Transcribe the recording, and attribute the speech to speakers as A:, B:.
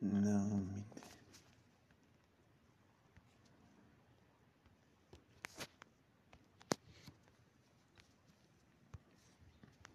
A: No.